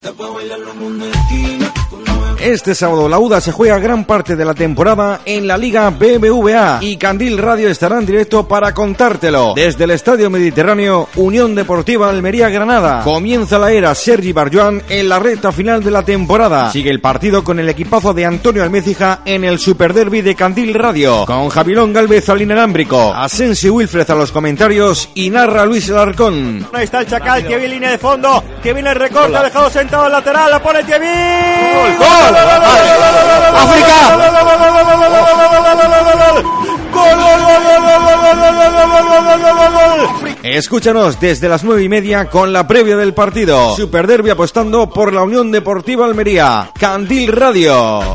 Te puedo bailar los mundos este sábado la UDA se juega gran parte de la temporada en la Liga BBVA y Candil Radio estará en directo para contártelo. Desde el Estadio Mediterráneo, Unión Deportiva Almería Granada. Comienza la era Sergi Barjuan en la recta final de la temporada. Sigue el partido con el equipazo de Antonio Almécija en el Superderby de Candil Radio. Con Javilón Galvez al inalámbrico, Asensio Wilfred a los comentarios y narra Luis Alarcón. Ahí está el Chacal, que viene línea de fondo, que viene el recorte, ha dejado sentado al lateral, la pone Kevin. ¡Gol! Escúchanos desde las nueve y media con la previa del partido. Super Derby apostando por la Unión Deportiva Almería. Candil Radio.